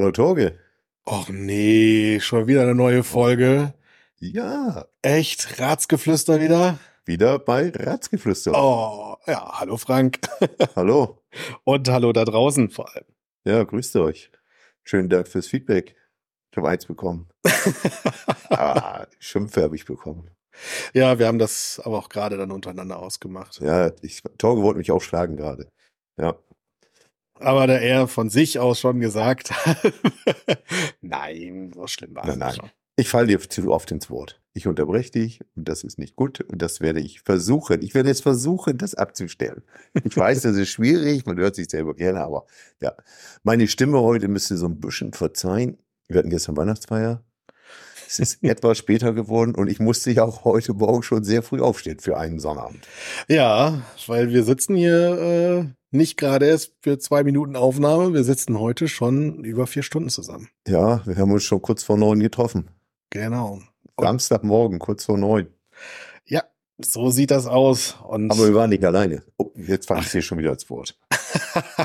Hallo Torge. Och nee, schon wieder eine neue Folge. Ja, Echt? Ratsgeflüster wieder? wieder bei Ratzgeflüster. Oh, ja, hallo Frank. Hallo. Und hallo da draußen vor allem. Ja, grüßt euch. Schönen Dank fürs Feedback. Ich habe eins bekommen. ah, Schimpfe habe ich bekommen. Ja, wir haben das aber auch gerade dann untereinander ausgemacht. Ja, ich, Torge wollte mich aufschlagen gerade. Ja, Aber da er von sich aus schon gesagt hat, nein, so schlimm war es Nein, nein. schon. ich falle dir zu oft ins Wort. Ich unterbreche dich und das ist nicht gut und das werde ich versuchen. Ich werde jetzt versuchen, das abzustellen. Ich weiß, das ist schwierig, man hört sich selber gerne, aber ja. Meine Stimme heute müsste so ein bisschen verzeihen. Wir hatten gestern Weihnachtsfeier. Es ist etwas später geworden und ich musste ja auch heute Morgen schon sehr früh aufstehen für einen Sonnabend. Ja, weil wir sitzen hier äh, nicht gerade erst für zwei Minuten Aufnahme, wir sitzen heute schon über vier Stunden zusammen. Ja, wir haben uns schon kurz vor neun getroffen. Genau. Samstagmorgen, kurz vor neun. Ja, so sieht das aus. Und Aber wir waren nicht alleine. Oh, jetzt fange ich hier schon wieder ins Wort.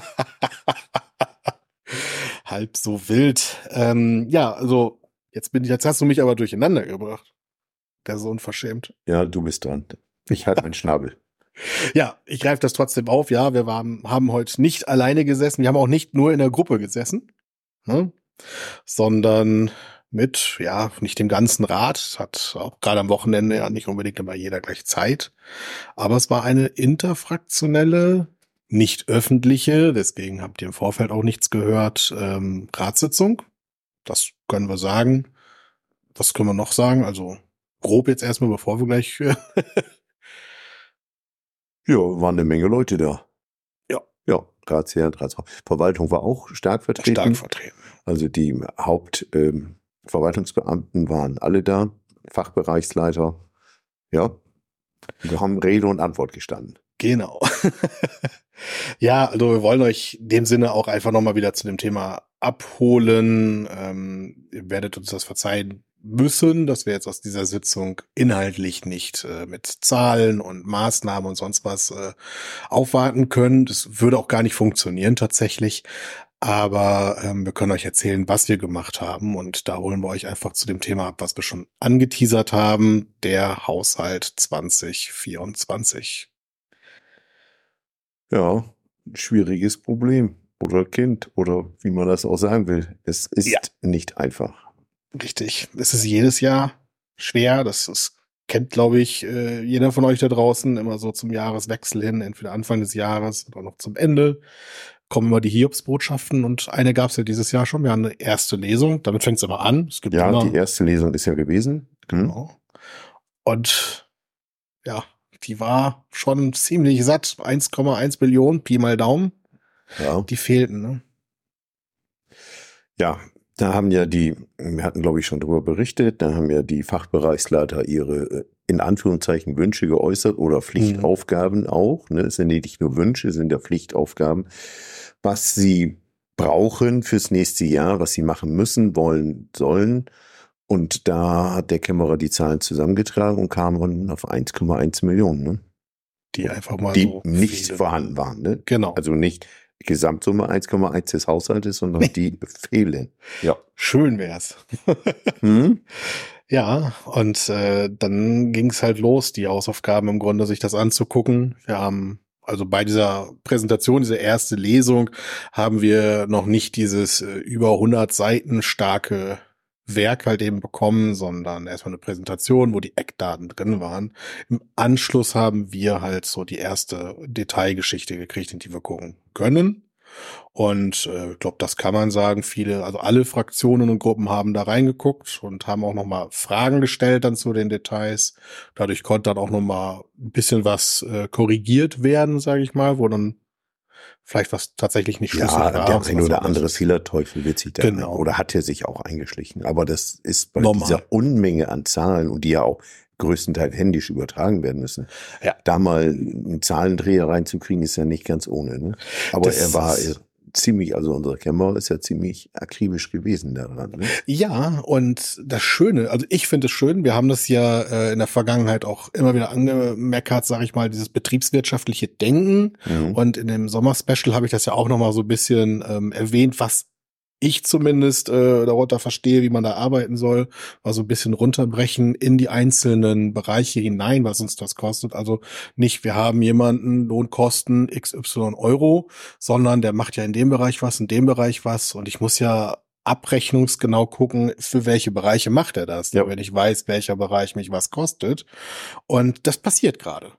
halb so wild. Ähm, ja, also jetzt bin ich, jetzt hast du mich aber durcheinander gebracht. Der so unverschämt. Ja, du bist dran. Ich halte meinen Schnabel. Ja, ich greife das trotzdem auf. Ja, wir waren, haben heute nicht alleine gesessen. Wir haben auch nicht nur in der Gruppe gesessen, ne? sondern mit, ja, nicht dem ganzen Rat. Hat auch gerade am Wochenende ja nicht unbedingt immer jeder gleich Zeit. Aber es war eine interfraktionelle, nicht öffentliche, deswegen habt ihr im Vorfeld auch nichts gehört, ähm, Ratssitzung. Das können wir sagen. Was können wir noch sagen? Also grob jetzt erstmal, bevor wir gleich Ja, waren eine Menge Leute da. Ja. Ja, Ratsherr, Ratsfrau. Verwaltung war auch stark vertreten. stark vertreten. Also die Hauptverwaltungsbeamten ähm, waren alle da, Fachbereichsleiter. Ja, wir haben Rede und Antwort gestanden. Genau. ja, also wir wollen euch in dem Sinne auch einfach nochmal wieder zu dem Thema abholen. Ähm, ihr werdet uns das verzeihen müssen, dass wir jetzt aus dieser Sitzung inhaltlich nicht äh, mit Zahlen und Maßnahmen und sonst was äh, aufwarten können. Das würde auch gar nicht funktionieren tatsächlich. Aber ähm, wir können euch erzählen, was wir gemacht haben. Und da holen wir euch einfach zu dem Thema ab, was wir schon angeteasert haben. Der Haushalt 2024. Ja, schwieriges Problem oder Kind oder wie man das auch sagen will. Es ist Ja. nicht einfach. Richtig. Es ist jedes Jahr schwer. Das ist, kennt, glaube ich, äh, jeder von euch da draußen immer so zum Jahreswechsel hin, entweder Anfang des Jahres oder noch zum Ende. Kommen immer die Hiobsbotschaften und eine gab es ja dieses Jahr schon. Wir haben eine erste Lesung. Damit fängt es aber an. Es gibt Ja, immer, die erste Lesung ist ja gewesen. Hm? Genau. Und ja, die war schon ziemlich satt. 1,1 Billionen, Pi mal Daumen. Ja. Die fehlten, ne? Ja, da haben ja die, wir hatten glaube ich schon drüber berichtet, da haben ja die Fachbereichsleiter ihre äh, in Anführungszeichen Wünsche geäußert oder Pflichtaufgaben auch. Ne? Es sind ja nicht nur Wünsche, es sind ja Pflichtaufgaben, was sie brauchen fürs nächste Jahr, was sie machen müssen, wollen, sollen. Und da hat der Kämmerer die Zahlen zusammengetragen und kam dann auf 1,1 Millionen, ne? Die einfach mal die so nicht fehlen. vorhanden waren. Ne? Genau. Also nicht Gesamtsumme 1,1 des Haushaltes, sondern die fehlen. Ja. Schön wär's. Hm? Ja, und äh, dann ging's halt los, die Hausaufgaben im Grunde, sich das anzugucken. Wir haben, also bei dieser Präsentation, dieser erste Lesung, haben wir noch nicht dieses äh, über 100 Seiten starke Werk halt eben bekommen, sondern erstmal eine Präsentation, wo die Eckdaten drin waren. Im Anschluss haben wir halt so die erste Detailgeschichte gekriegt, in die wir gucken können. Und äh, ich glaube, das kann man sagen. Viele, also alle Fraktionen und Gruppen haben da reingeguckt und haben auch noch mal Fragen gestellt dann zu den Details. Dadurch konnte dann auch noch mal ein bisschen was äh, korrigiert werden, sage ich mal, wo dann vielleicht was tatsächlich nicht schlüssig Ja, war. der ein oder andere Fehlerteufel wird sich da Genau. oder hat er sich auch eingeschlichen. Aber das ist bei Normal. dieser Unmenge an Zahlen und die ja auch größtenteils händisch übertragen werden müssen. Ja. Da mal einen Zahlendreher reinzukriegen, ist ja nicht ganz ohne. Ne? Aber Das er war ist- ziemlich, also unser Kämmerer ist ja ziemlich akribisch gewesen daran. Ne? Ja, und das Schöne, also ich finde es schön, wir haben das ja äh, in der Vergangenheit auch immer wieder angemeckert, sage ich mal, dieses betriebswirtschaftliche Denken. Mhm. Und in dem Sommer-Special habe ich das ja auch noch mal so ein bisschen ähm, erwähnt, was ich zumindest äh, darunter verstehe, wie man da arbeiten soll, also ein bisschen runterbrechen in die einzelnen Bereiche hinein, was uns das kostet. Also nicht, wir haben jemanden Lohnkosten XY Euro, sondern der macht ja in dem Bereich was, in dem Bereich was und ich muss ja abrechnungsgenau gucken, für welche Bereiche macht er das, ja. wenn ich weiß, welcher Bereich mich was kostet. Und das passiert gerade.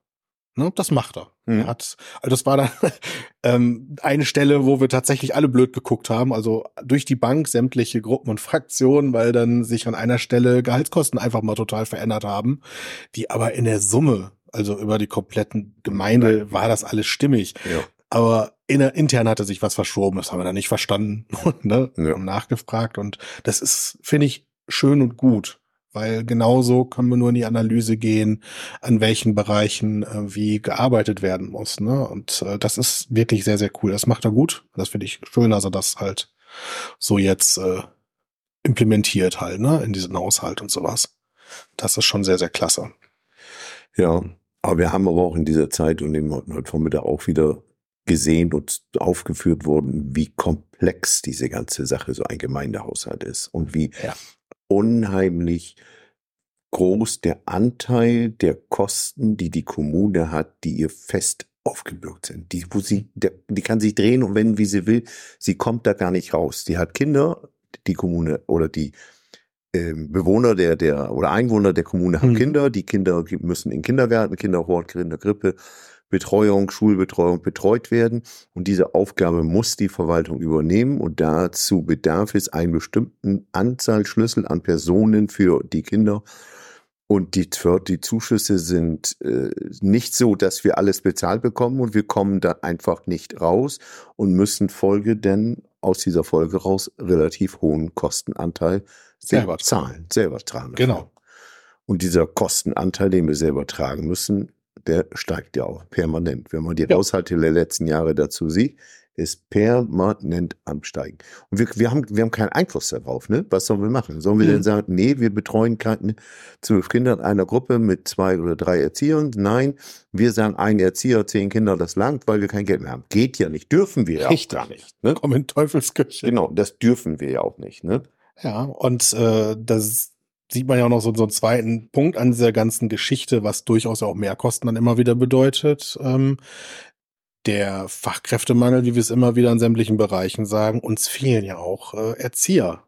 Ne, das macht er. Mhm. er hat, also das war dann ähm, eine Stelle, wo wir tatsächlich alle blöd geguckt haben, also durch die Bank sämtliche Gruppen und Fraktionen, weil dann sich an einer Stelle Gehaltskosten einfach mal total verändert haben, die aber in der Summe, also über die kompletten Gemeinde, war das alles stimmig. Ja. Aber in, intern hatte sich was verschoben, das haben wir dann nicht verstanden und ne, ja. haben nachgefragt und das ist, finde ich, schön und gut weil genauso können wir nur in die Analyse gehen, an welchen Bereichen äh, wie gearbeitet werden muss. Ne? Und äh, das ist wirklich sehr, sehr cool. Das macht er gut. Das finde ich schön, dass er das halt so jetzt äh, implementiert halt, ne, in diesen Haushalt und sowas. Das ist schon sehr, sehr klasse. Ja, aber wir haben aber auch in dieser Zeit und eben heute Vormittag auch wieder gesehen und aufgeführt worden, wie komplex diese ganze Sache so ein Gemeindehaushalt ist und wie ja unheimlich groß der Anteil der Kosten, die die Kommune hat, die ihr fest aufgebürgt sind. Die, wo sie, der, die kann sich drehen und wenden, wie sie will. Sie kommt da gar nicht raus. Die hat Kinder, die Kommune oder die äh, Bewohner der, der oder Einwohner der Kommune haben mhm. Kinder. Die Kinder müssen in Kindergarten, Kinderhort, Kindergrippe Betreuung, Schulbetreuung betreut werden. Und diese Aufgabe muss die Verwaltung übernehmen. Und dazu bedarf es einer bestimmten Anzahl Schlüssel an Personen für die Kinder. Und die, die Zuschüsse sind äh, nicht so, dass wir alles bezahlt bekommen und wir kommen da einfach nicht raus und müssen Folge denn aus dieser Folge raus relativ hohen Kostenanteil selber zahlen, selber tragen. Genau. Und dieser Kostenanteil, den wir selber tragen müssen, der steigt ja auch permanent. Wenn man die ja. Haushalte der letzten Jahre dazu sieht, ist permanent am Steigen. Und wir, wir, haben, wir haben keinen Einfluss darauf. Ne? Was sollen wir machen? Sollen wir mhm. denn sagen, nee, wir betreuen keine zwölf Kinder in einer Gruppe mit zwei oder drei Erziehern? Nein, wir sagen, ein Erzieher, zehn Kinder, das langt, weil wir kein Geld mehr haben. Geht ja nicht, dürfen wir ja auch gar nicht. Ne? Komm in Teufelsküche. Genau, das dürfen wir ja auch nicht. Ne? Ja, und äh, das sieht man ja auch noch so, so einen zweiten Punkt an dieser ganzen Geschichte, was durchaus auch Mehrkosten dann immer wieder bedeutet. Ähm, der Fachkräftemangel, wie wir es immer wieder in sämtlichen Bereichen sagen, uns fehlen ja auch äh, Erzieher.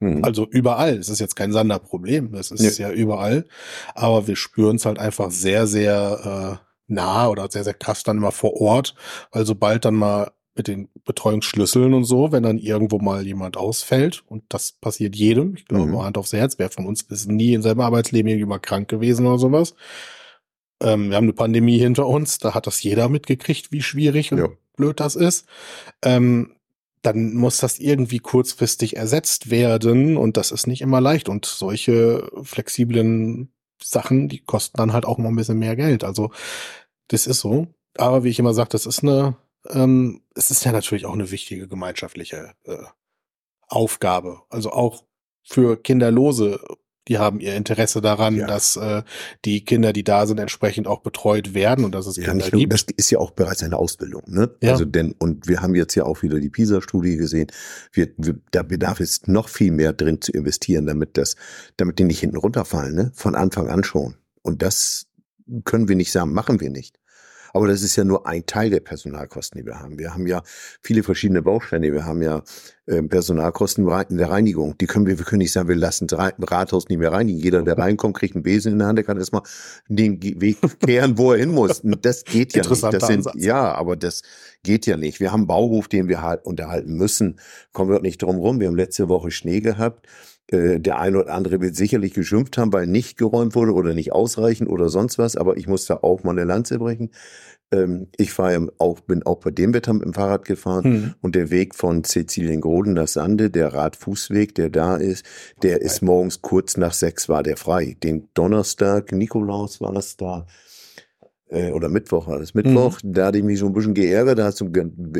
Mhm. Also überall. Es ist jetzt kein Sanderproblem. Das ist ja. ja überall. Aber wir spüren es halt einfach sehr, sehr äh, nah oder sehr, sehr krass dann immer vor Ort, weil sobald dann mal mit den Betreuungsschlüsseln und so, wenn dann irgendwo mal jemand ausfällt. Und das passiert jedem. Ich glaube, mhm. Hand aufs Herz. Wer von uns ist nie in seinem Arbeitsleben irgendwie mal krank gewesen oder sowas. Ähm, wir haben eine Pandemie hinter uns. Da hat das jeder mitgekriegt, wie schwierig und ja. blöd das ist. Ähm, dann muss das irgendwie kurzfristig ersetzt werden. Und das ist nicht immer leicht. Und solche flexiblen Sachen, die kosten dann halt auch mal ein bisschen mehr Geld. Also, das ist so. Aber wie ich immer sage, das ist eine ähm, es ist ja natürlich auch eine wichtige gemeinschaftliche äh, Aufgabe. Also auch für Kinderlose, die haben ihr Interesse daran, ja. dass äh, die Kinder, die da sind, entsprechend auch betreut werden und dass es ja, Kinder nur, gibt. Das ist ja auch bereits eine Ausbildung, ne? Ja. Also denn und wir haben jetzt ja auch wieder die PISA-Studie gesehen. Wir, wir, da bedarf es noch viel mehr drin zu investieren, damit das, damit die nicht hinten runterfallen, ne? Von Anfang an schon. Und das können wir nicht sagen, machen wir nicht. Aber das ist ja nur ein Teil der Personalkosten, die wir haben. Wir haben ja viele verschiedene Bausteine. Wir haben ja äh, Personalkosten in der Reinigung. Die können wir, wir können nicht sagen, wir lassen das Rathaus nicht mehr reinigen. Jeder, der reinkommt, kriegt einen Besen in der Hand, der kann erstmal den Weg kehren, wo er hin muss. Das geht ja nicht. Das sind, ja, aber das geht ja nicht. Wir haben einen Bauhof, den wir halt unterhalten müssen. Kommen wir nicht drum rum. Wir haben letzte Woche Schnee gehabt. Äh, der eine oder andere wird sicherlich geschimpft haben, weil nicht geräumt wurde oder nicht ausreichend oder sonst was, aber ich muss da auch mal eine Lanze brechen. Ähm, ich fahre auch, bin auch bei dem Wetter mit dem Fahrrad gefahren hm. und der Weg von Siziliengroden nach Sande, der Radfußweg, der da ist, der ist morgens kurz nach sechs war der frei. Den Donnerstag, Nikolaus war das da, äh, oder Mittwoch war das, Mittwoch, mhm. da hatte ich mich so ein bisschen geärgert, da hat es so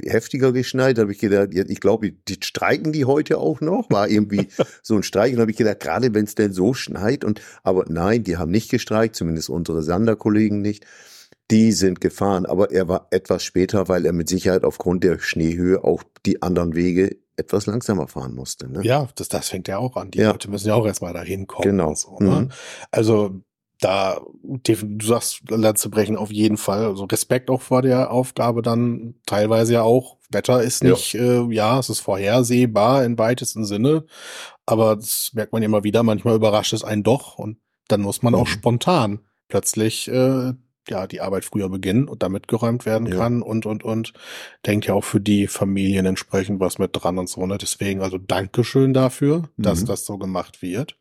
heftiger geschneit, da habe ich gedacht, ich glaube, die streiken die heute auch noch, war irgendwie so ein Streik, und habe ich gedacht, gerade wenn es denn so schneit und, aber nein, die haben nicht gestreikt, zumindest unsere Sander-Kollegen nicht. Die sind gefahren, aber er war etwas später, weil er mit Sicherheit aufgrund der Schneehöhe auch die anderen Wege etwas langsamer fahren musste. Ne? Ja, das, das fängt ja auch an. Die Ja. Leute müssen ja auch erstmal dahin kommen. Genau. So, ne? Mhm. Also da, du sagst, Lanze brechen auf jeden Fall. Also Respekt auch vor der Aufgabe dann teilweise ja auch. Wetter ist Ja. nicht, äh, ja, es ist vorhersehbar im weitesten Sinne. Aber das merkt man immer wieder. Manchmal überrascht es einen doch und dann muss man auch Mhm. spontan plötzlich äh, ja die Arbeit früher beginnen und damit geräumt werden Ja. kann und und und denkt ja auch für die Familien entsprechend was mit dran und so. Ne? Deswegen also Dankeschön dafür, dass Mhm. das so gemacht wird.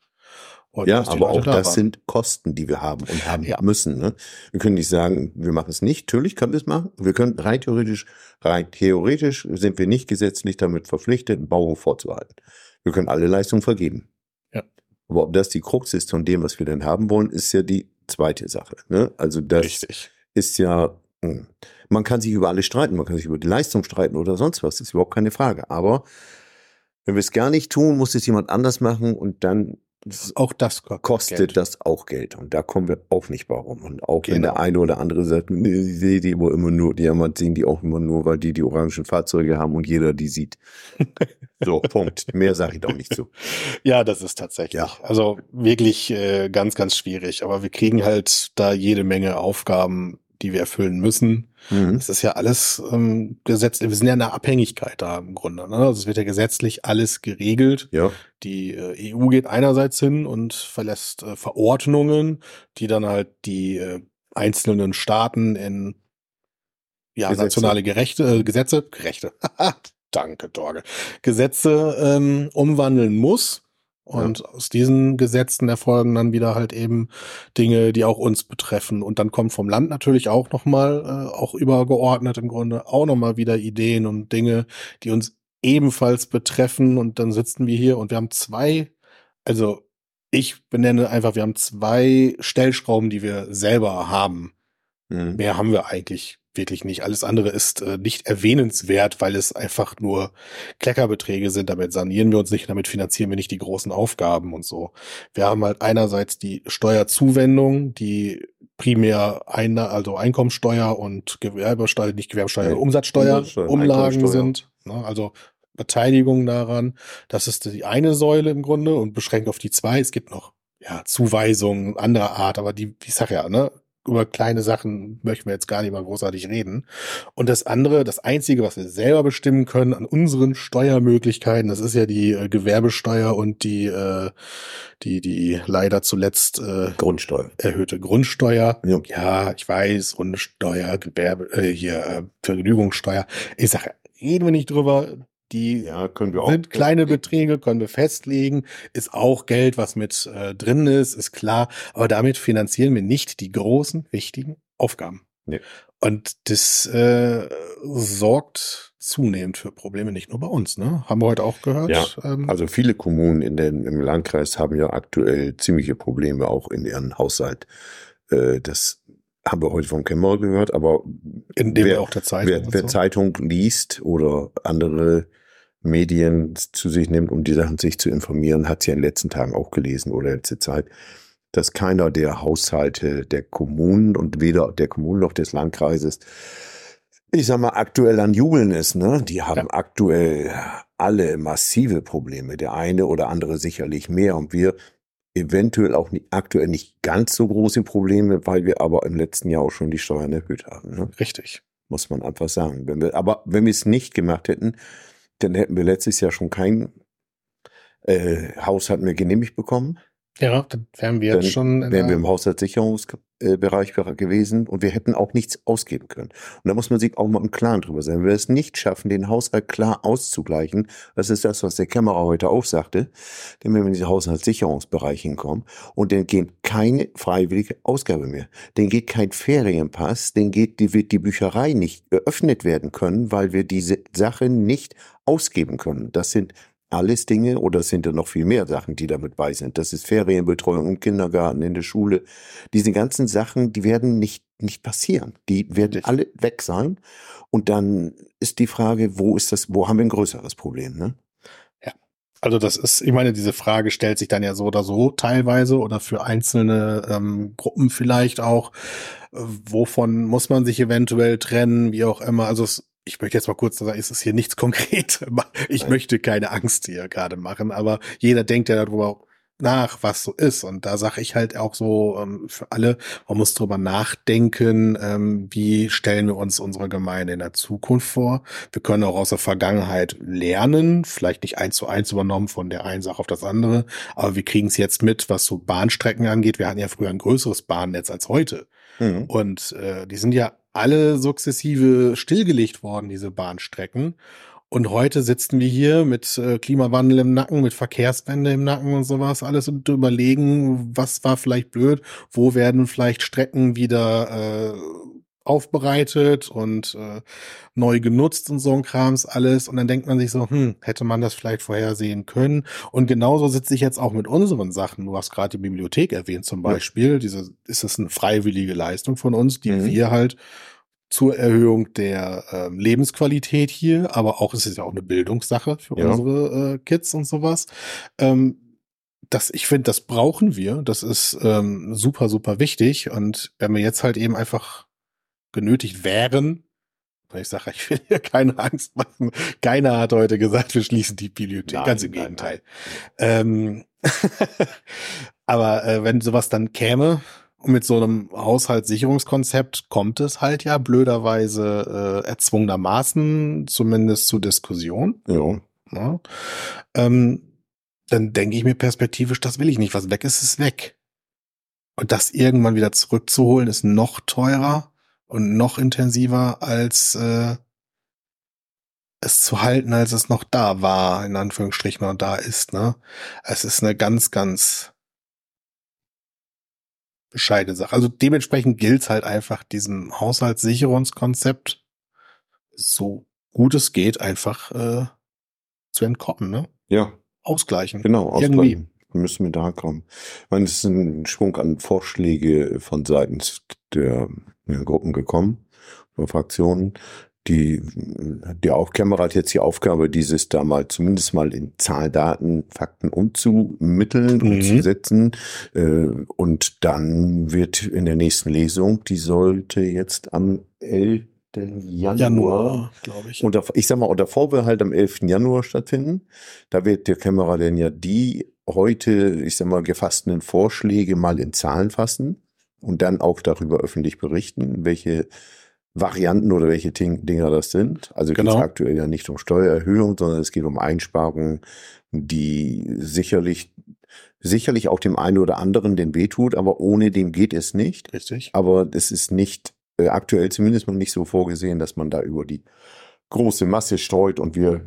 Und Ja, aber auch da das waren. sind Kosten, die wir haben und haben Ja. müssen. Ne? Wir können nicht sagen, wir machen es nicht. Natürlich können wir es machen. Wir können rein theoretisch, rein theoretisch sind wir nicht gesetzlich damit verpflichtet, einen Bauhof vorzuhalten. Wir können alle Leistungen vergeben. Ja. Aber ob das die Krux ist von dem, was wir denn haben wollen, ist ja die zweite Sache. Ne? Also das richtig. ist ja, mh, man kann sich über alles streiten, man kann sich über die Leistung streiten oder sonst was, das ist überhaupt keine Frage. Aber wenn wir es gar nicht tun, muss es jemand anders machen und dann Auch das ko- kostet Geld. das auch Geld. Und da kommen wir auch nicht bei rum. Und auch wenn Genau. der eine oder andere sagt, nee, ich sehe die aber immer nur, die haben sehen die auch immer nur, weil die die orangen Fahrzeuge haben und jeder die sieht. so, Punkt. Mehr sage ich doch nicht zu. Ja, das ist tatsächlich. Ja. Also wirklich äh, ganz, ganz schwierig. Aber wir kriegen halt da jede Menge Aufgaben, die wir erfüllen müssen. Mhm. Das ist ja alles ähm, gesetzlich. Wir sind ja in einer Abhängigkeit da im Grunde. Ne? Also es wird ja gesetzlich alles geregelt. Ja, Die äh, EU geht einerseits hin und verlässt äh, Verordnungen, die dann halt die äh, einzelnen Staaten in ja, Gesetze. nationale Gerechte, äh, Gesetze, Gerechte, danke, Torge, Gesetze ähm, umwandeln muss. Und aus diesen Gesetzen erfolgen dann wieder halt eben Dinge, die auch uns betreffen. Und dann kommt vom Land natürlich auch nochmal, äh, auch übergeordnet im Grunde, auch nochmal wieder Ideen und Dinge, die uns ebenfalls betreffen. Und dann sitzen wir hier und wir haben zwei, also ich benenne einfach, wir haben zwei Stellschrauben, die wir selber haben. mhm. Mehr haben wir eigentlich wirklich nicht. Alles andere ist äh, nicht erwähnenswert, weil es einfach nur Kleckerbeträge sind. Damit sanieren wir uns nicht, damit finanzieren wir nicht die großen Aufgaben und so. Wir haben halt einerseits die Steuerzuwendung, die primär eine, also Einkommensteuer und Gewerbesteuer, nicht Gewerbesteuer, Nee, Umsatzsteuer, Umsatzsteuer, Umlagen sind. Ne? Also Beteiligung daran. Das ist die eine Säule im Grunde und beschränkt auf die zwei. Es gibt noch ja, Zuweisungen anderer Art, aber die, ich sag ja, ne, über kleine Sachen möchten wir jetzt gar nicht mal großartig reden. Und das andere, das einzige, was wir selber bestimmen können an unseren Steuermöglichkeiten, das ist ja die äh, Gewerbesteuer und die, äh, die, die leider zuletzt äh, Grundsteuer. erhöhte Grundsteuer. Ja. Ja, ich weiß, Rundesteuer, Gewerbe, äh, hier, äh, Vergnügungssteuer. Ich sage, reden wir nicht drüber. Die Ja, können wir auch. sind kleine Beträge, können wir festlegen, ist auch Geld, was mit äh, drin ist, ist klar. Aber damit finanzieren wir nicht die großen, wichtigen Aufgaben. Nee. Und das äh, sorgt zunehmend für Probleme, nicht nur bei uns. Ne? Haben wir heute auch gehört. Ja, ähm, Also viele Kommunen in den, im Landkreis haben ja aktuell ziemliche Probleme auch in ihren Haushalt. Äh, das haben wir heute vom Kämmerer gehört, aber wer, auch der Zeit. wer, wer Zeitung liest oder andere Medien zu sich nimmt, um die Sachen sich zu informieren, hat es ja in den letzten Tagen auch gelesen oder letzte Zeit, dass keiner der Haushalte der Kommunen und weder der Kommunen noch des Landkreises, ich sag mal, aktuell an Jubeln ist. Ne? Die haben Ja. aktuell alle massive Probleme. Der eine oder andere sicherlich mehr und wir eventuell auch nicht, aktuell nicht ganz so große Probleme, weil wir aber im letzten Jahr auch schon die Steuern erhöht haben. Ne? Richtig. muss man einfach sagen. Wenn wir, aber wenn wir es nicht gemacht hätten, dann hätten wir letztes Jahr schon kein äh, Haushalt mehr genehmigt bekommen. Ja, dann wären wir Dann jetzt schon Wären wir im Haushaltssicherungsbereich gewesen und wir hätten auch nichts ausgeben können. Und da muss man sich auch mal im Klaren drüber sein. Wenn wir es nicht schaffen, den Haushalt klar auszugleichen, das ist das, was der Kämmerer heute auch sagte, denn wenn wir in diesen Haushaltssicherungsbereich hinkommen und dann geht keine freiwillige Ausgabe mehr, dann geht kein Ferienpass, dann geht die, wird die Bücherei nicht geöffnet werden können, weil wir diese Sache nicht ausgeben können. Das sind alles Dinge oder es sind ja noch viel mehr Sachen, die damit bei sind. Das ist Ferienbetreuung im Kindergarten, in der Schule. Diese ganzen Sachen, die werden nicht, nicht passieren. Die werden alle weg sein. Und dann ist die Frage, wo ist das, wo haben wir ein größeres Problem, ne? Also das ist, ich meine, diese Frage stellt sich dann ja so oder so teilweise oder für einzelne ähm, Gruppen vielleicht auch. Äh, wovon muss man sich eventuell trennen, wie auch immer. Also es, ich möchte jetzt mal kurz sagen, es ist hier nichts konkret. Ich Nein. möchte keine Angst hier gerade machen, aber jeder denkt ja darüber nach, was so ist. Und da sage ich halt auch so ähm, für alle, man muss drüber nachdenken, ähm, wie stellen wir uns unsere Gemeinde in der Zukunft vor. Wir können auch aus der Vergangenheit lernen, vielleicht nicht eins zu eins übernommen von der einen Sache auf das andere, aber wir kriegen es jetzt mit, was so Bahnstrecken angeht. Wir hatten ja früher ein größeres Bahnnetz als heute. Mhm. Und äh, die sind ja alle sukzessive stillgelegt worden, diese Bahnstrecken. Und heute sitzen wir hier mit äh, Klimawandel im Nacken, mit Verkehrswende im Nacken und sowas alles und überlegen, was war vielleicht blöd, wo werden vielleicht Strecken wieder äh, aufbereitet und äh, neu genutzt und so ein Krams alles. Und dann denkt man sich so, hm, hätte man das vielleicht vorhersehen können. Und genauso sitze ich jetzt auch mit unseren Sachen. Du hast gerade die Bibliothek erwähnt zum Beispiel. Ja. Diese, ist das eine freiwillige Leistung von uns, die mhm. wir halt zur Erhöhung der äh, Lebensqualität hier, aber auch es ist ja auch eine Bildungssache für ja. unsere äh, Kids und sowas. Ähm, das, ich finde, das brauchen wir. Das ist ähm, super, super wichtig. Und wenn wir jetzt halt eben einfach genötigt wären, weil ich sage, ich will hier keine Angst machen. Keiner hat heute gesagt, wir schließen die Bibliothek. Nein, Ganz im Gegenteil. Nein, nein. Ähm, aber äh, wenn sowas dann käme, und mit so einem Haushaltssicherungskonzept kommt es halt ja blöderweise äh, erzwungenermaßen zumindest zu Diskussion. Ja. ja. Ähm, dann denke ich mir perspektivisch, das will ich nicht. Was weg ist, ist weg. Und das irgendwann wieder zurückzuholen, ist noch teurer und noch intensiver als äh, es zu halten, als es noch da war, in Anführungsstrichen, und da ist. Ne? Es ist eine ganz, ganz bescheidene Sache. Also dementsprechend gilt es halt einfach, diesem Haushaltssicherungskonzept so gut es geht, einfach äh, zu entkommen, ne? Ja. Ausgleichen. Genau, ausgleichen. Irgendwie. Müssen wir da kommen. Ich meine, es ist ein Schwung an Vorschläge von seitens der Gruppen gekommen, von Fraktionen, die, die Aufkämmerer hat jetzt die Aufgabe, dieses da mal zumindest mal in Zahl, Daten, Fakten umzumitteln, mhm. umzusetzen. Äh, und dann wird in der nächsten Lesung, die sollte jetzt am 11. Januar, Januar glaube ich. Und ich sag mal, unter Vorbehalt am 11. Januar stattfinden. Da wird der Kämmerer denn ja die heute, ich sag mal, gefassten Vorschläge mal in Zahlen fassen und dann auch darüber öffentlich berichten, welche Varianten oder welche Dinger das sind. Also genau. geht es aktuell ja nicht um Steuererhöhung, sondern es geht um Einsparungen, die sicherlich sicherlich auch dem einen oder anderen den wehtut, aber ohne dem geht es nicht. Richtig. Aber es ist nicht äh, aktuell zumindest mal nicht so vorgesehen, dass man da über die große Masse streut und wir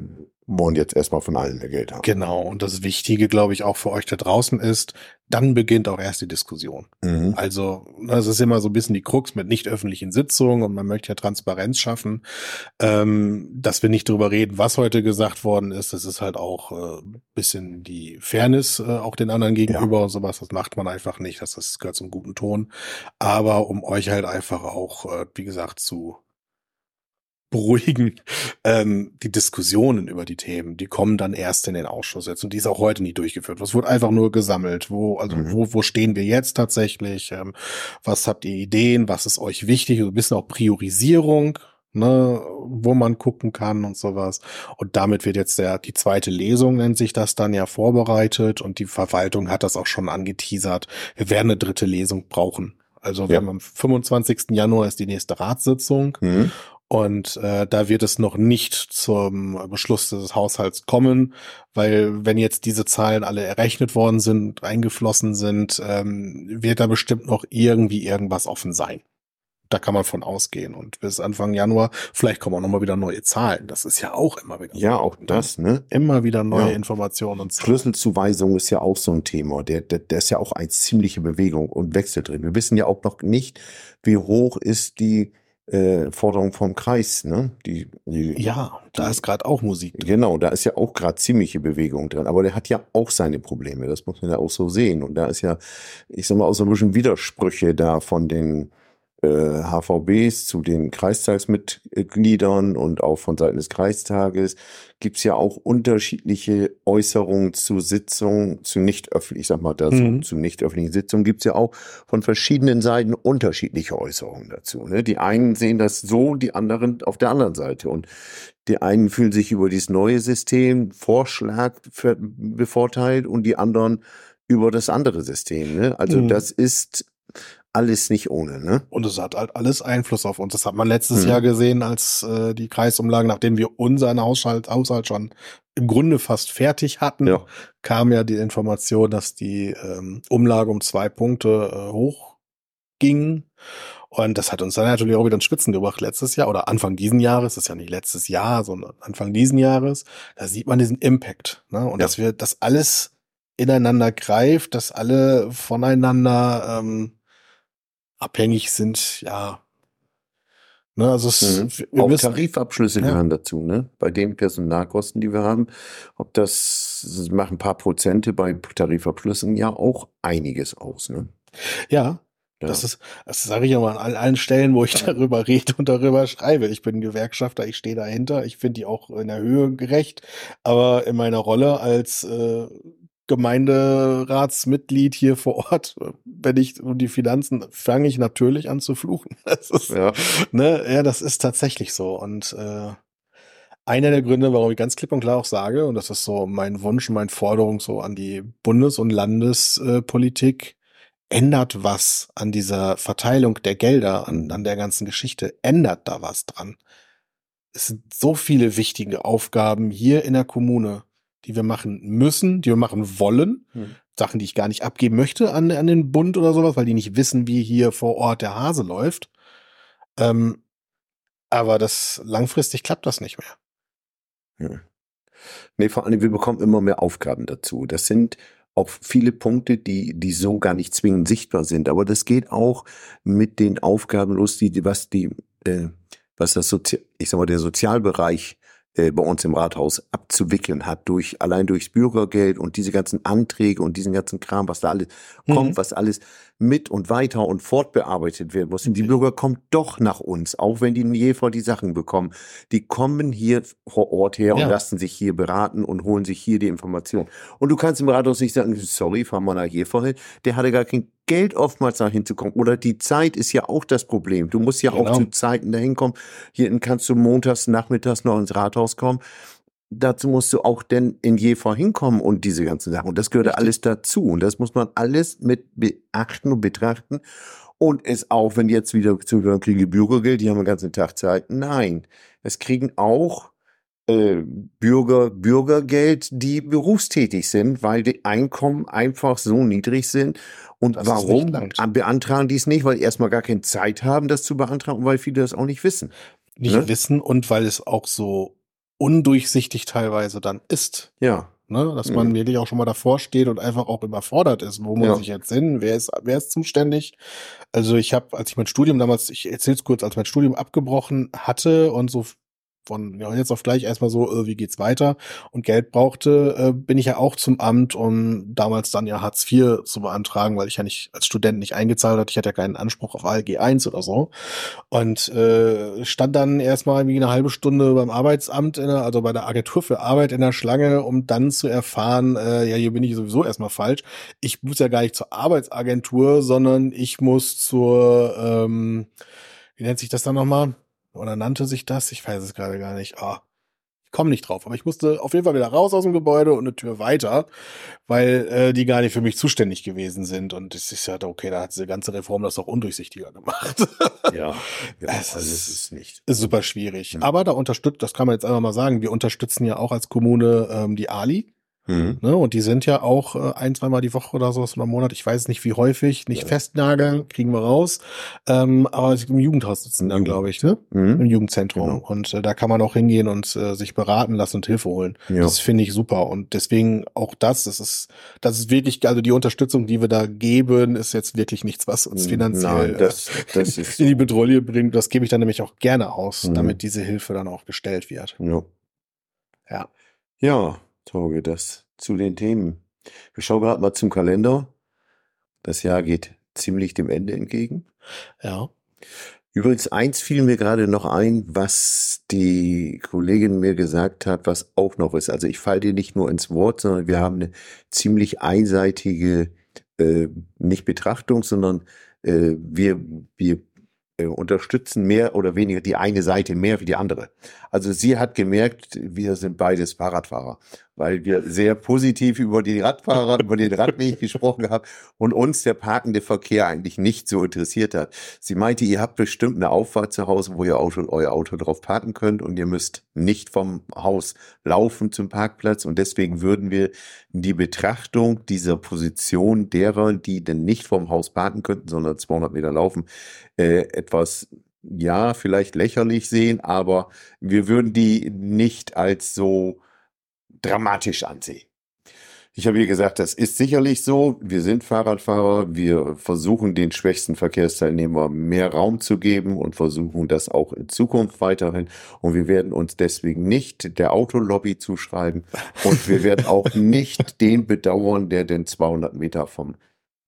wollen jetzt erstmal von allen mehr Geld haben. Genau. Und das Wichtige, glaube ich, auch für euch da draußen ist, dann beginnt auch erst die Diskussion. Mhm. Also, das ist immer so ein bisschen die Krux mit nicht öffentlichen Sitzungen und man möchte ja Transparenz schaffen, ähm, dass wir nicht darüber reden, was heute gesagt worden ist. Das ist halt auch äh, bisschen die Fairness äh, auch den anderen gegenüber ja. und sowas. Das macht man einfach nicht. Das, das gehört zum guten Ton. Aber um euch halt einfach auch, äh, wie gesagt, zu beruhigen. Ähm, die Diskussionen über die Themen, die kommen dann erst in den Ausschuss jetzt und die ist auch heute nicht durchgeführt. Was wurde einfach nur gesammelt? Wo, also mhm. wo, wo stehen wir jetzt tatsächlich? Ähm, was habt ihr Ideen? Was ist euch wichtig? So ein bisschen auch Priorisierung, ne, wo man gucken kann und sowas. Und damit wird jetzt der, die zweite Lesung nennt sich das dann ja vorbereitet und die Verwaltung hat das auch schon angeteasert. Wir werden eine dritte Lesung brauchen. Also wir ja. haben am 25. Januar ist die nächste Ratssitzung mhm. Und äh, da wird es noch nicht zum Beschluss des Haushalts kommen, weil wenn jetzt diese Zahlen alle errechnet worden sind, eingeflossen sind, ähm, wird da bestimmt noch irgendwie irgendwas offen sein. Da kann man von ausgehen. Und bis Anfang Januar, vielleicht kommen auch nochmal wieder neue Zahlen. Das ist ja auch immer wieder. Ja, auch das, ne? Immer wieder neue ja. Informationen und Zahlen. Schlüsselzuweisung ist ja auch so ein Thema. Der, der, der ist ja auch eine ziemliche Bewegung und Wechsel drin. Wir wissen ja auch noch nicht, wie hoch ist die äh, Forderung vom Kreis, ne? Die, die ja, da ist gerade auch Musik. Drin. Genau, da ist ja auch gerade ziemliche Bewegung drin. Aber der hat ja auch seine Probleme. Das muss man ja auch so sehen. Und da ist ja, ich sag mal, auch so ein bisschen Widersprüche da von den HVBs, zu den Kreistagsmitgliedern und auch von Seiten des Kreistages gibt's ja auch unterschiedliche Äußerungen zu Sitzungen, zu nicht öffentlich, ich sag mal dazu, mhm. zu nicht öffentlichen Sitzungen gibt's ja auch von verschiedenen Seiten unterschiedliche Äußerungen dazu. Ne? Die einen sehen das so, die anderen auf der anderen Seite. Und die einen fühlen sich über dieses neue System Vorschlag bevorteilt und die anderen über das andere System. Ne? Also mhm. das ist alles nicht ohne, ne? Und es hat halt alles Einfluss auf uns. Das hat man letztes hm. Jahr gesehen, als äh, die Kreisumlagen, nachdem wir unseren Haushalt, Haushalt schon im Grunde fast fertig hatten, ja. kam ja die Information, dass die ähm, Umlage um zwei Punkte äh, hochging. Und das hat uns dann natürlich auch wieder in Spitzen gebracht letztes Jahr oder Anfang diesen Jahres. Das ist ja nicht letztes Jahr, sondern Anfang diesen Jahres. Da sieht man diesen Impact. Ne? Und ja. dass wir das alles ineinander greift, dass alle voneinander ähm, abhängig sind, ja. Ne, also es, mhm. Auch müssen, Tarifabschlüsse ja. gehören dazu, ne? Bei den Personalkosten, die wir haben. Ob das, das machen ein paar Prozente bei Tarifabschlüssen ja auch einiges aus, ne? Ja, ja. Das ist, das sage ich immer an allen Stellen, wo ich darüber rede und darüber schreibe. Ich bin Gewerkschafter, ich stehe dahinter, ich finde die auch in der Höhe gerecht, aber in meiner Rolle als äh, Gemeinderatsmitglied hier vor Ort, wenn ich um die Finanzen fange ich natürlich an zu fluchen. Das ist, ja. Ne, ja, das ist tatsächlich so. Und äh, einer der Gründe, warum ich ganz klipp und klar auch sage, und das ist so mein Wunsch, meine Forderung so an die Bundes- und Landespolitik, ändert was an dieser Verteilung der Gelder, an, an der ganzen Geschichte, ändert da was dran. Es sind so viele wichtige Aufgaben hier in der Kommune die wir machen müssen, die wir machen wollen. Hm. Sachen, die ich gar nicht abgeben möchte an, an den Bund oder sowas, weil die nicht wissen, wie hier vor Ort der Hase läuft. Ähm, aber das langfristig klappt das nicht mehr. Hm. Nee, vor allem, wir bekommen immer mehr Aufgaben dazu. Das sind auch viele Punkte, die, die so gar nicht zwingend sichtbar sind. Aber das geht auch mit den Aufgaben los, die, was die, äh, was das Sozi ich sag mal, der Sozialbereich äh, bei uns im Rathaus abzuwickeln hat, durch allein durchs Bürgergeld und diese ganzen Anträge und diesen ganzen Kram, was da alles mhm. kommt, was alles mit und weiter und fortbearbeitet werden muss. Und die Bürger kommen doch nach uns, auch wenn die in Jever die Sachen bekommen. Die kommen hier vor Ort her ja. und lassen sich hier beraten und holen sich hier die Informationen. Und du kannst im Rathaus nicht sagen, sorry, fahren wir nach Jever hin. Der hatte gar kein Geld oftmals da hinzukommen. Oder die Zeit ist ja auch das Problem. Du musst ja genau. auch zu Zeiten dahin kommen. Hier kannst du montags, nachmittags noch ins Rathaus kommen dazu musst du auch denn in Jever hinkommen und diese ganzen Sachen. Und das gehört Richtig. alles dazu. Und das muss man alles mit beachten und betrachten. Und es auch, wenn jetzt wieder zu hören, kriege Bürgergeld, die haben den ganzen Tag Zeit. Nein, es kriegen auch äh, Bürger Bürgergeld, die berufstätig sind, weil die Einkommen einfach so niedrig sind. Und das warum beantragen die es nicht? Weil erstmal gar keine Zeit haben, das zu beantragen, weil viele das auch nicht wissen. Nicht ne? wissen und weil es auch so undurchsichtig teilweise dann ist. Ja. Ne, dass man mhm. wirklich auch schon mal davor steht und einfach auch überfordert ist, wo muss ja. ich jetzt hin, wer ist, wer ist zuständig. Also ich habe, als ich mein Studium damals, ich erzähle es kurz, als mein Studium abgebrochen hatte und so von ja, jetzt auf gleich erstmal so, äh, wie geht's weiter und Geld brauchte, äh, bin ich ja auch zum Amt, um damals dann ja Hartz IV zu beantragen, weil ich ja nicht als Student nicht eingezahlt hatte. Ich hatte ja keinen Anspruch auf ALG 1 oder so. Und äh, stand dann erstmal wie eine halbe Stunde beim Arbeitsamt, in der, also bei der Agentur für Arbeit in der Schlange, um dann zu erfahren, äh, ja, hier bin ich sowieso erstmal falsch. Ich muss ja gar nicht zur Arbeitsagentur, sondern ich muss zur, ähm, wie nennt sich das dann nochmal? Oder nannte sich das? Ich weiß es gerade gar nicht. Ah, ich komme nicht drauf. Aber ich musste auf jeden Fall wieder raus aus dem Gebäude und eine Tür weiter, weil äh, die gar nicht für mich zuständig gewesen sind. Und es ist ja okay, da hat diese ganze Reform das auch undurchsichtiger gemacht. ja, ja es also ist, ist nicht. Ist super schwierig. Mhm. Aber da unterstützt, das kann man jetzt einfach mal sagen, wir unterstützen ja auch als Kommune ähm, die Ali. Mhm. Ne, und die sind ja auch äh, ein, zweimal die Woche oder sowas oder im Monat. Ich weiß nicht, wie häufig, nicht ja. festnageln, kriegen wir raus. Ähm, aber im Jugendhaus sitzen dann, glaube ich, ne? Mhm. Im Jugendzentrum. Genau. Und äh, da kann man auch hingehen und äh, sich beraten lassen und Hilfe holen. Ja. Das finde ich super. Und deswegen auch das, das ist, das ist wirklich, also die Unterstützung, die wir da geben, ist jetzt wirklich nichts, was uns finanziell Nein, das, das ist in die Bedrohung bringt. Das gebe ich dann nämlich auch gerne aus, mhm. damit diese Hilfe dann auch gestellt wird. Ja. Ja. Ja, Torge, das zu den Themen. Wir schauen gerade mal zum Kalender. Das Jahr geht ziemlich dem Ende entgegen. Ja. Übrigens, eins fiel mir gerade noch ein, was die Kollegin mir gesagt hat, was auch noch ist. Also ich falle dir nicht nur ins Wort, sondern wir haben eine ziemlich einseitige, äh, nicht Betrachtung, sondern äh, wir, wir äh, unterstützen mehr oder weniger die eine Seite mehr wie die andere. Also sie hat gemerkt, wir sind beides Fahrradfahrer, weil wir sehr positiv über die Radfahrer, über den Radweg gesprochen haben und uns der parkende Verkehr eigentlich nicht so interessiert hat. Sie meinte, ihr habt bestimmt eine Auffahrt zu Hause, wo ihr Auto, euer Auto drauf parken könnt und ihr müsst nicht vom Haus laufen zum Parkplatz und deswegen würden wir die Betrachtung dieser Position derer, die denn nicht vom Haus parken könnten, sondern 200 Meter laufen, äh, etwas ja, vielleicht lächerlich sehen, aber wir würden die nicht als so dramatisch ansehen. Ich habe ihr gesagt, das ist sicherlich so. Wir sind Fahrradfahrer. Wir versuchen den schwächsten Verkehrsteilnehmer mehr Raum zu geben und versuchen das auch in Zukunft weiterhin. Und wir werden uns deswegen nicht der Autolobby zuschreiben. Und wir werden auch nicht den bedauern, der den 200 Meter vom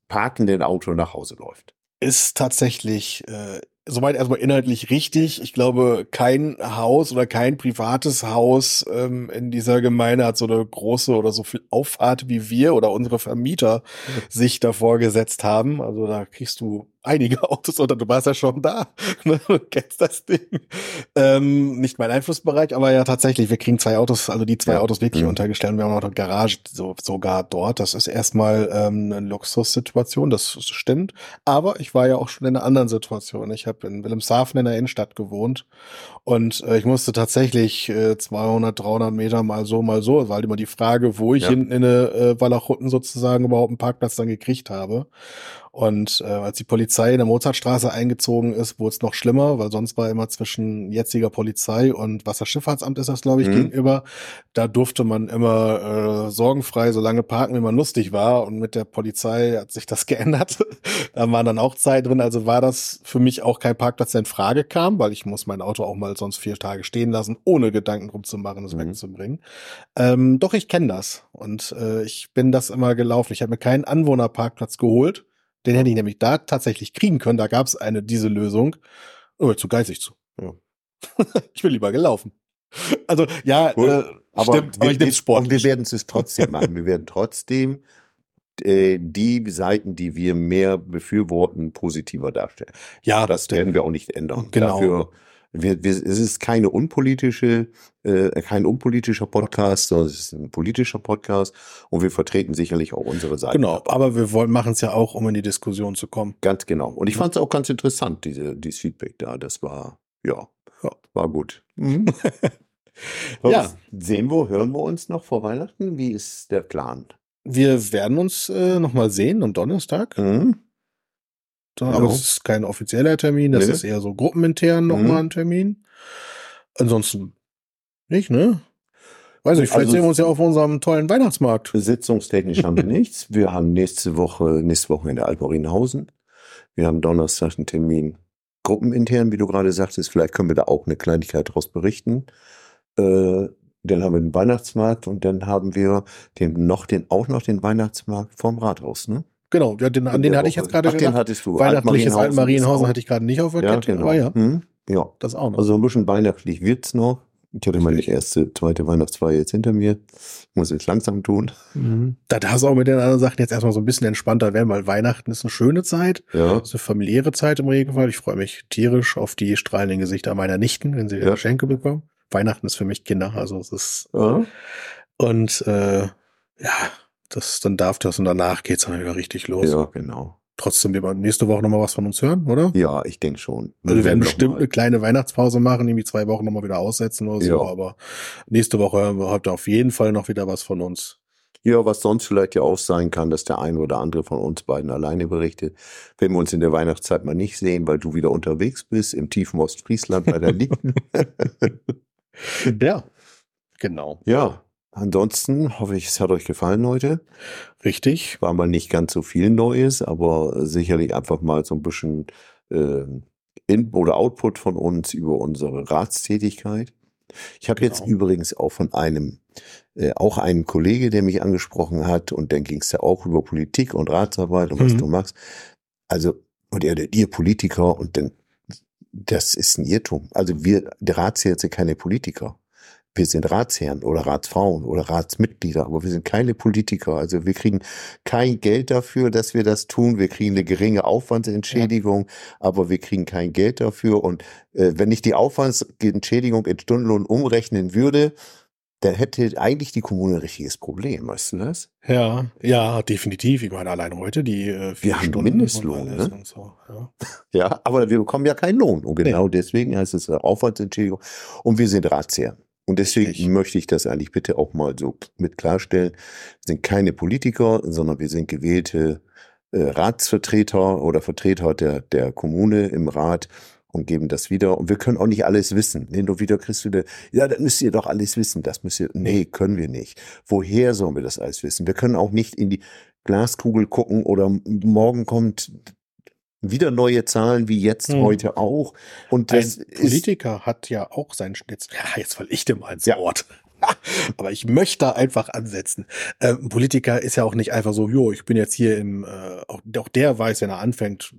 parkenden Auto nach Hause läuft. Ist tatsächlich äh, soweit erstmal inhaltlich richtig. Ich glaube, kein Haus oder kein privates Haus ähm, in dieser Gemeinde hat so eine große oder so viel Auffahrt wie wir oder unsere Vermieter sich davor gesetzt haben. Also da kriegst du einige Autos oder du warst ja schon da. Ne? Du kennst das Ding. Ähm, nicht mein Einflussbereich, aber ja tatsächlich, wir kriegen zwei Autos, also die zwei ja. Autos wirklich mhm. untergestellt. Wir haben auch eine Garage so, sogar dort. Das ist erstmal ähm, eine Luxussituation, das stimmt. Aber ich war ja auch schon in einer anderen Situation. Ich habe in Wilhelmshaven in der Innenstadt gewohnt und äh, ich musste tatsächlich äh, 200, 300 Meter mal so, mal so. Es war halt immer die Frage, wo ich ja. hinten in äh, Walachhutten sozusagen überhaupt einen Parkplatz dann gekriegt habe. Und äh, als die Polizei in der Mozartstraße eingezogen ist, wurde es noch schlimmer, weil sonst war immer zwischen jetziger Polizei und Wasserschifffahrtsamt ist das, glaube ich, mhm. gegenüber. Da durfte man immer äh, sorgenfrei so lange parken, wie man lustig war. Und mit der Polizei hat sich das geändert. da waren dann auch Zeit drin. Also war das für mich auch kein Parkplatz, der in Frage kam, weil ich muss mein Auto auch mal sonst vier Tage stehen lassen, ohne Gedanken drum zu machen, es mhm. wegzubringen. Ähm, doch ich kenne das und äh, ich bin das immer gelaufen. Ich habe mir keinen Anwohnerparkplatz geholt den hätte ich nämlich da tatsächlich kriegen können. Da gab es eine, diese Lösung. Oh, zu geizig zu. Ja. ich bin lieber gelaufen. Also, ja, äh, aber stimmt, wir, aber ich nehme Sport. Und wir werden es trotzdem machen. Wir werden trotzdem äh, die Seiten, die wir mehr befürworten, positiver darstellen. Ja, das werden wir auch nicht ändern. Genau. Dafür wir, wir, es ist keine unpolitische, äh, kein unpolitischer Podcast, sondern es ist ein politischer Podcast und wir vertreten sicherlich auch unsere Seite. Genau, aber wir wollen machen es ja auch, um in die Diskussion zu kommen. Ganz genau. Und ich fand es auch ganz interessant, diese, dieses Feedback da. Das war, ja, ja. war gut. Mhm. ja. Sehen wir, hören wir uns noch vor Weihnachten? Wie ist der Plan? Wir werden uns äh, nochmal sehen am Donnerstag. Mhm. Aber es ist kein offizieller Termin, das nee. ist eher so gruppenintern nochmal mhm. ein Termin. Ansonsten nicht, ne? Weiß nicht, vielleicht also, sehen wir uns ja auf unserem tollen Weihnachtsmarkt. Sitzungstechnisch haben wir nichts. Wir haben nächste Woche, nächste Woche in der Alporienhausen. Wir haben Donnerstag einen Termin gruppenintern, wie du gerade sagtest. Vielleicht können wir da auch eine Kleinigkeit daraus berichten. Äh, dann haben wir den Weihnachtsmarkt und dann haben wir den, noch den, auch noch den Weihnachtsmarkt vom Rathaus, ne? Genau, ja, den, an den hatte ich jetzt gerade gesagt. den hattest du. Weihnachtliches Altmarienhausen hatte ich gerade nicht auf der ja, Kette. Genau. Aber ja, hm? ja, das auch noch. Also ein bisschen weihnachtlich wird's noch. Ich hatte meine erste, zweite Weihnachtsfeier jetzt hinter mir. Muss jetzt langsam tun. Mhm. Da darf es auch mit den anderen Sachen jetzt erstmal so ein bisschen entspannter werden, weil Weihnachten ist eine schöne Zeit. Ja. ist eine familiäre Zeit im Regelfall. Ich freue mich tierisch auf die strahlenden Gesichter meiner Nichten, wenn sie ja. Geschenke bekommen. Weihnachten ist für mich Kinder, also es ist. Ja. Und äh, ja, das, dann darf das und danach geht's dann wieder richtig los. Ja, genau. Trotzdem wir nächste Woche nochmal was von uns hören, oder? Ja, ich denke schon. Wir, also wir werden bestimmt eine kleine Weihnachtspause machen, irgendwie zwei Wochen nochmal wieder aussetzen oder so, ja. aber nächste Woche habt ihr auf jeden Fall noch wieder was von uns. Ja, was sonst vielleicht ja auch sein kann, dass der eine oder andere von uns beiden alleine berichtet. Wenn wir uns in der Weihnachtszeit mal nicht sehen, weil du wieder unterwegs bist, im tiefen Ostfriesland bei der Nichten. ja, genau. Ja, Ansonsten hoffe ich, es hat euch gefallen heute. Richtig. War mal nicht ganz so viel Neues, aber sicherlich einfach mal so ein bisschen äh, In- oder Output von uns über unsere Ratstätigkeit. Ich habe genau. jetzt übrigens auch von einem, äh, auch einen Kollege, der mich angesprochen hat, und dann ging es ja auch über Politik und Ratsarbeit und was mhm. du machst. Also, und er, ihr Politiker, und dann Das ist ein Irrtum. Also wir, der Ratsherr sind keine Politiker. Wir sind Ratsherren oder Ratsfrauen oder Ratsmitglieder, aber wir sind keine Politiker. Also wir kriegen kein Geld dafür, dass wir das tun. Wir kriegen eine geringe Aufwandsentschädigung, ja. aber wir kriegen kein Geld dafür. Und äh, wenn ich die Aufwandsentschädigung in Stundenlohn umrechnen würde, dann hätte eigentlich die Kommune ein richtiges Problem, weißt du das? Ja, ja, definitiv. Ich meine, allein heute die äh, Wir haben Stunden Mindestlohn, ne? So, ja. ja. aber wir bekommen ja keinen Lohn. Und genau nee. deswegen heißt es Aufwandsentschädigung. Und wir sind Ratsherren. Und deswegen ich. möchte ich das eigentlich bitte auch mal so mit klarstellen. Wir sind keine Politiker, sondern wir sind gewählte äh, Ratsvertreter oder Vertreter der, der Kommune im Rat und geben das wieder. Und wir können auch nicht alles wissen. Nee, nur wieder kriegst du, ja, das müsst ihr doch alles wissen. Das müsst ihr, nee, können wir nicht. Woher sollen wir das alles wissen? Wir können auch nicht in die Glaskugel gucken oder morgen kommt wieder neue Zahlen wie jetzt hm. heute auch. Und das Ein Politiker hat ja auch seinen Schnitz. Ja, jetzt fall ich dem ins ja. Wort. Aber ich möchte da einfach ansetzen. Ähm, Politiker ist ja auch nicht einfach so, jo, ich bin jetzt hier im, äh, auch, auch der weiß, wenn er anfängt,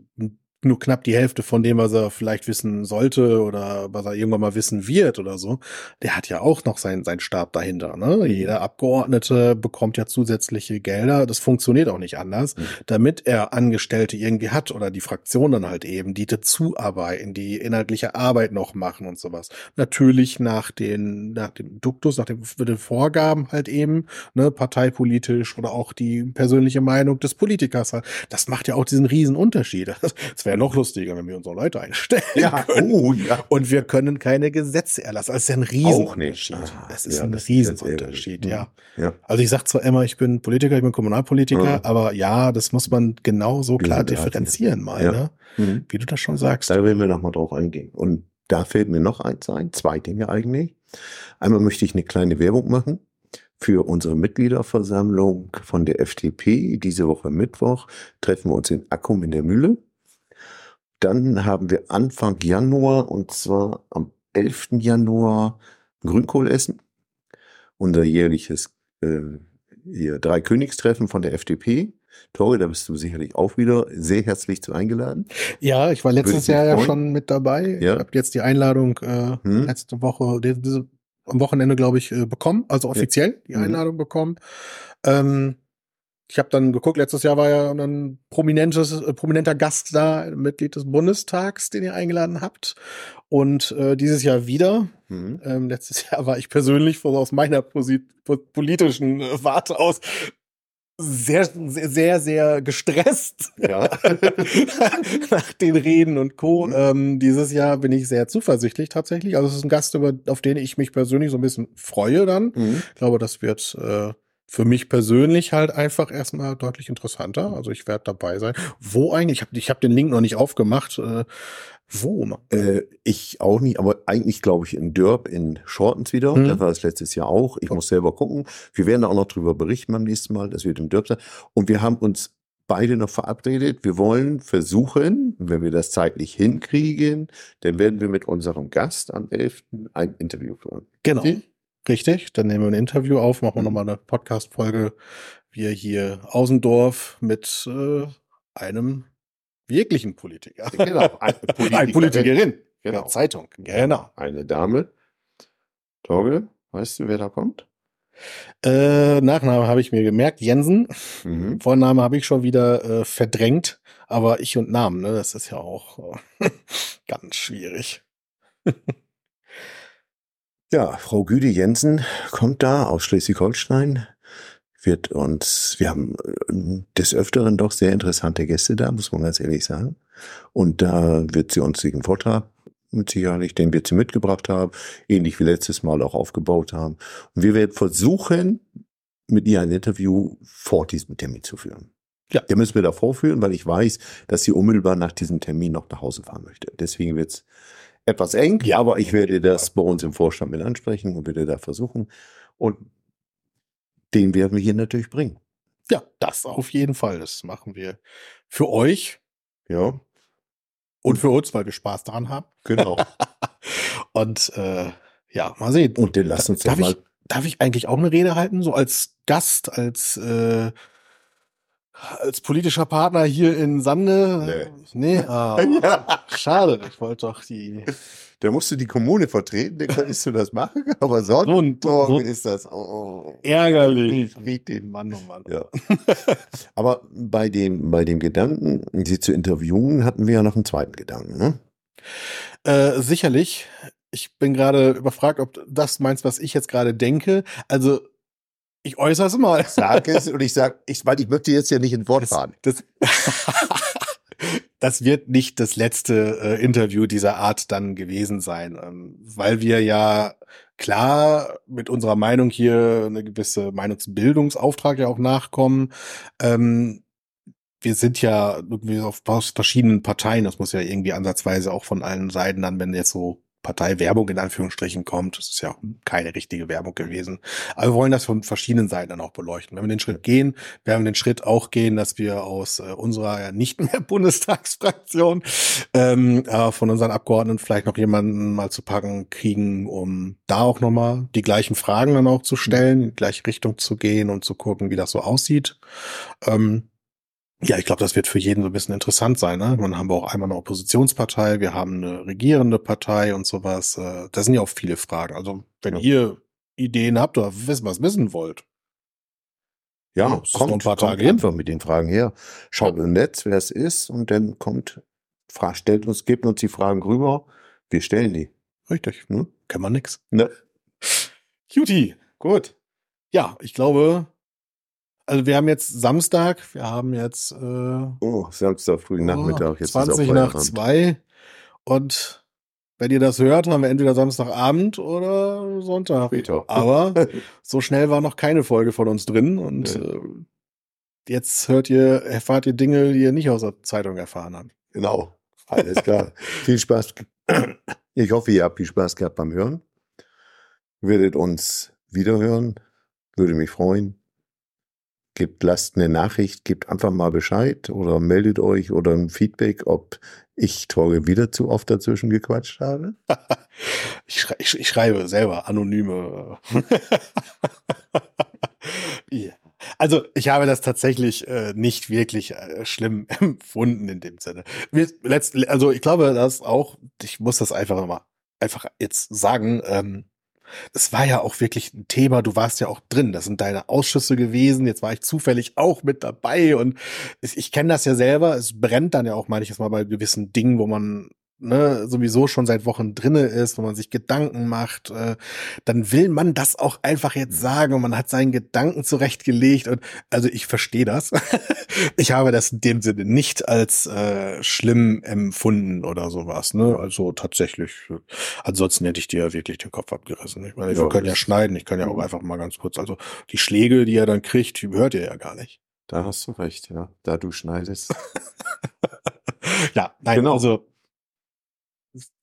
nur knapp die Hälfte von dem, was er vielleicht wissen sollte oder was er irgendwann mal wissen wird oder so, der hat ja auch noch seinen sein Stab dahinter. Ne? Jeder Abgeordnete bekommt ja zusätzliche Gelder. Das funktioniert auch nicht anders, mhm. damit er Angestellte irgendwie hat oder die Fraktion dann halt eben, die dazuarbeiten, die inhaltliche Arbeit noch machen und sowas. Natürlich nach den, nach dem Duktus, nach den, den Vorgaben halt eben, ne, parteipolitisch oder auch die persönliche Meinung des Politikers halt. Das macht ja auch diesen riesen Unterschied. Das wäre noch lustiger, wenn wir unsere Leute einstellen ja, können. Oh, ja. Und wir können keine Gesetze erlassen. Das ist ja ein Riesenunterschied. Ah, das ist ja, ein Riesenunterschied, ja. ja. Also ich sag zwar immer, ich bin Politiker, ich bin Kommunalpolitiker, ja. aber ja, das muss man genau so klar differenzieren mal, ne? Mhm. Wie du das schon sagst. Da werden wir nochmal drauf eingehen. Und da fällt mir noch eins ein, zwei Dinge eigentlich. Einmal möchte ich eine kleine Werbung machen für unsere Mitgliederversammlung von der FDP. Diese Woche Mittwoch treffen wir uns in Akkum in der Mühle. Dann haben wir Anfang Januar und zwar am 11. Januar Grünkohl essen. Unser jährliches äh, hier, Dreikönigstreffen von der FDP. Tori, da bist du sicherlich auch wieder sehr herzlich zu eingeladen. Ja, ich war letztes Jahr ja schon mit dabei. Ja. Ich habe jetzt die Einladung äh, hm. letzte Woche, diese, am Wochenende, glaube ich, äh, bekommen, also offiziell die mhm. Einladung mhm. bekommen. Ähm, ich habe dann geguckt, letztes Jahr war ja ein prominentes, äh, prominenter Gast da, Mitglied des Bundestags, den ihr eingeladen habt. Und äh, dieses Jahr wieder. Mhm. Ähm, letztes Jahr war ich persönlich aus meiner politischen äh, Warte aus sehr, sehr, sehr, sehr gestresst. Ja. Nach den Reden und Co. Mhm. Ähm, dieses Jahr bin ich sehr zuversichtlich tatsächlich. Also es ist ein Gast, über, auf den ich mich persönlich so ein bisschen freue dann. Mhm. Ich glaube, das wird äh, für mich persönlich halt einfach erstmal deutlich interessanter. Also ich werde dabei sein. Wo eigentlich? Ich habe ich hab den Link noch nicht aufgemacht. Äh, wo? Äh, ich auch nicht, aber eigentlich glaube ich in Dörp in Shortens wieder. Hm. Da war es letztes Jahr auch. Ich oh. muss selber gucken. Wir werden da auch noch drüber berichten beim nächsten Mal. Das wird im Dörp sein. Und wir haben uns beide noch verabredet. Wir wollen versuchen, wenn wir das zeitlich hinkriegen, dann werden wir mit unserem Gast am 11. ein Interview führen. Genau. Okay? Richtig, dann nehmen wir ein Interview auf, machen wir mhm. nochmal eine Podcast-Folge. Wir hier Ausendorf mit äh, einem wirklichen Politiker. Genau, eine Politikerin. Eine Politikerin. Genau. Zeitung. Genau. Eine Dame. Torge, weißt du, wer da kommt? Äh, Nachname habe ich mir gemerkt, Jensen. Mhm. Vorname habe ich schon wieder äh, verdrängt, aber ich und Namen, ne, das ist ja auch äh, ganz schwierig. Ja, Frau Güde Jensen kommt da aus Schleswig-Holstein, wird uns, wir haben äh, des Öfteren doch sehr interessante Gäste da, muss man ganz ehrlich sagen. Und da wird sie uns den Vortrag mit Sicherheit, den wir sie mitgebracht haben, ähnlich wie letztes Mal auch aufgebaut haben. Und wir werden versuchen, mit ihr ein Interview vor diesem Termin zu führen. Ja. Der müssen wir davor führen, weil ich weiß, dass sie unmittelbar nach diesem Termin noch nach Hause fahren möchte. Deswegen wird's etwas eng, ja. aber ich werde das bei uns im Vorstand mit ansprechen und werde da versuchen. Und den werden wir hier natürlich bringen. Ja, das auf jeden Fall. Das machen wir für euch. Ja. Und für uns, weil wir Spaß daran haben. Genau. und äh, ja, mal sehen. Und den lassen uns darf mal. Ich, darf ich eigentlich auch eine Rede halten, so als Gast, als äh, Als politischer Partner hier in Sande? Nee. nee? Ah, ja. Schade, ich wollte doch die. Da musst du die Kommune vertreten, dann könntest du das machen, aber sonst so, ein, so ist das oh, ärgerlich. den Mann, oh Mann. Ja. aber bei dem, bei dem Gedanken, sie zu interviewen, hatten wir ja noch einen zweiten Gedanken, ne? Äh, sicherlich. Ich bin gerade überfragt, ob das meinst, was ich jetzt gerade denke. Also ich äußere es mal. Sag es und ich sag, ich, weil ich möchte jetzt ja nicht in Wort fahren. Das, das wird nicht das letzte äh, Interview dieser Art dann gewesen sein, ähm, weil wir ja klar mit unserer Meinung hier eine gewisse Meinungsbildungsauftrag ja auch nachkommen. Ähm, wir sind ja irgendwie auf verschiedenen Parteien, das muss ja irgendwie ansatzweise auch von allen Seiten dann, wenn jetzt so Parteiwerbung in Anführungsstrichen kommt. Das ist ja keine richtige Werbung gewesen. Aber wir wollen das von verschiedenen Seiten dann auch beleuchten. Wenn wir den Schritt gehen, werden wir den Schritt auch gehen, dass wir aus äh, unserer nicht mehr Bundestagsfraktion, ähm, äh, von unseren Abgeordneten vielleicht noch jemanden mal zu packen kriegen, um da auch nochmal die gleichen Fragen dann auch zu stellen, in die gleiche Richtung zu gehen und zu gucken, wie das so aussieht. Ähm, ja, ich glaube, das wird für jeden so ein bisschen interessant sein. Ne? Man haben wir auch einmal eine Oppositionspartei, wir haben eine regierende Partei und sowas. Äh, das sind ja auch viele Fragen. Also wenn ja. ihr Ideen habt oder wissen, was wissen wollt. Ja, ja kommt, ein paar Tage kommt einfach mit den Fragen her. Schaut im Netz, wer es ist, und dann kommt, stellt uns, gebt uns die Fragen rüber. Wir stellen die. Richtig. Hm? Kann man nix. Ne? Cutie. Gut. Ja, ich glaube, also wir haben jetzt Samstag, wir haben jetzt äh, oh, Samstag frühen Nachmittag, jetzt 20 nach zwei und wenn ihr das hört, haben wir entweder Samstagabend oder Sonntag. Später. Aber so schnell war noch keine Folge von uns drin und nee. äh, jetzt hört ihr, erfahrt ihr Dinge, die ihr nicht aus der Zeitung erfahren habt. Genau. Alles klar. viel Spaß. Ich hoffe, ihr habt viel Spaß gehabt beim Hören. Werdet uns wiederhören. Würde mich freuen gebt, lasst eine Nachricht, gebt einfach mal Bescheid oder meldet euch oder ein Feedback, ob ich Torge wieder zu oft dazwischen gequatscht habe. ich, schrei ich, ich, schreibe selber anonyme. ja. Also ich habe das tatsächlich äh, nicht wirklich äh, schlimm empfunden in dem Sinne. Letzt, also ich glaube, dass auch, ich muss das einfach mal einfach jetzt sagen, ähm, es war ja auch wirklich ein Thema, du warst ja auch drin, das sind deine Ausschüsse gewesen, jetzt war ich zufällig auch mit dabei. Und ich, ich kenne das ja selber, es brennt dann ja auch manches Mal bei gewissen Dingen, wo man ne, sowieso schon seit Wochen drinne ist, wo man sich Gedanken macht, äh, dann will man das auch einfach jetzt sagen und man hat seinen Gedanken zurechtgelegt und also ich verstehe das. ich habe das in dem Sinne nicht als äh, schlimm empfunden oder sowas, ne? Also tatsächlich, ansonsten hätte ich dir wirklich den Kopf abgerissen. Ich meine, ja, wir können ja schneiden, ich kann ja auch mhm. einfach mal ganz kurz, also die Schläge, die er dann kriegt, die hört ihr ja gar nicht. Da hast du recht, ja. Da du schneidest. ja, nein, genau. also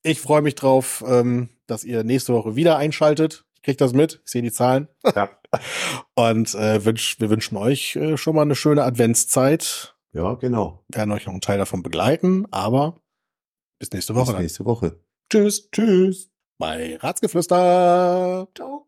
ich freue mich drauf, ähm, dass ihr nächste Woche wieder einschaltet. Ich krieg das mit, ich sehe die Zahlen. Ja. Und äh, wünsch, wir wünschen euch äh, schon mal eine schöne Adventszeit. Ja, genau. Wir werden euch noch einen Teil davon begleiten, aber bis nächste Woche. Bis nächste Woche. Tschüss. Tschüss. Bei Ratsgeflüster. Ciao.